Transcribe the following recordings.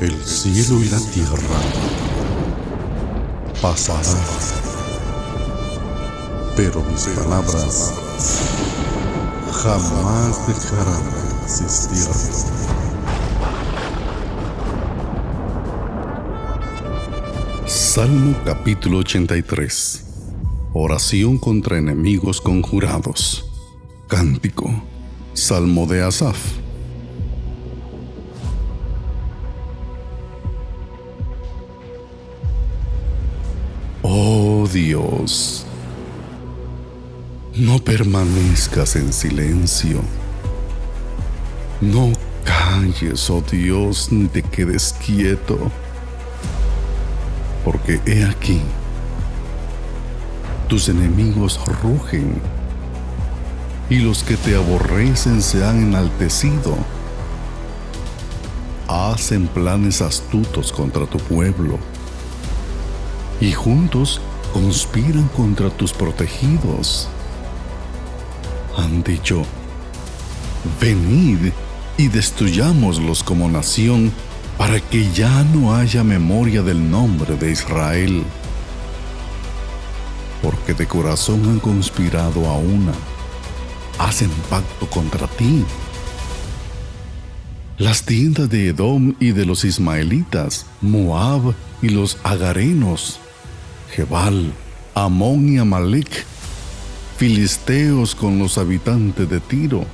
El cielo y la tierra pasarán, pero mis palabras jamás dejarán de existir. Salmo capítulo 83 Oración contra enemigos conjurados. Cántico. Salmo de Asaf Dios, no permanezcas en silencio. No calles, oh Dios, ni te quedes quieto. Porque he aquí, tus enemigos rugen y los que te aborrecen se han enaltecido. Hacen planes astutos contra tu pueblo y juntos conspiran contra tus protegidos. Han dicho, venid y destruyámoslos como nación para que ya no haya memoria del nombre de Israel. Porque de corazón han conspirado a una, hacen pacto contra ti. Las tiendas de Edom y de los ismaelitas, Moab y los agarenos, Jebal, Amón y Amalek, filisteos con los habitantes de Tiro.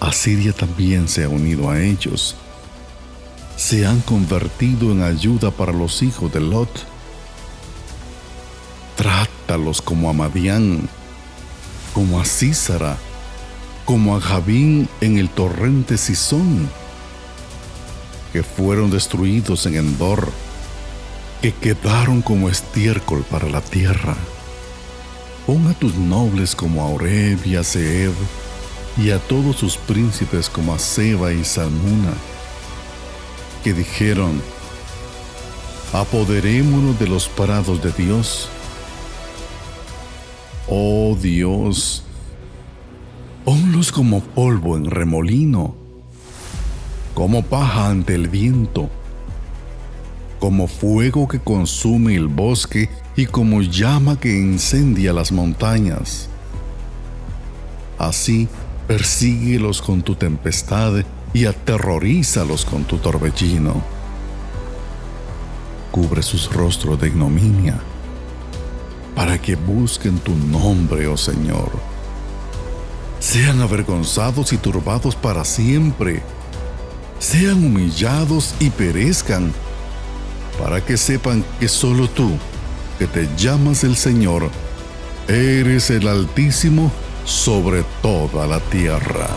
Asiria también se ha unido a ellos. Se han convertido en ayuda para los hijos de Lot. Trátalos como a Madián, como a Císara, como a Javín en el torrente Sison, que fueron destruidos en Endor que quedaron como estiércol para la tierra. Pon a tus nobles como a Oreb y a y a todos sus príncipes como a Seba y Salmuna, que dijeron, apoderémonos de los parados de Dios. Oh Dios, ponlos como polvo en remolino, como paja ante el viento como fuego que consume el bosque y como llama que incendia las montañas. Así, persíguelos con tu tempestad y aterrorízalos con tu torbellino. Cubre sus rostros de ignominia, para que busquen tu nombre, oh Señor. Sean avergonzados y turbados para siempre. Sean humillados y perezcan para que sepan que solo tú, que te llamas el Señor, eres el Altísimo sobre toda la tierra.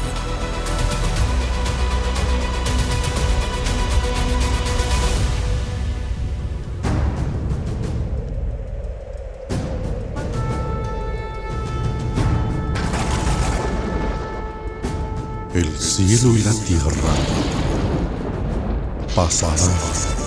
El cielo y la tierra pasarán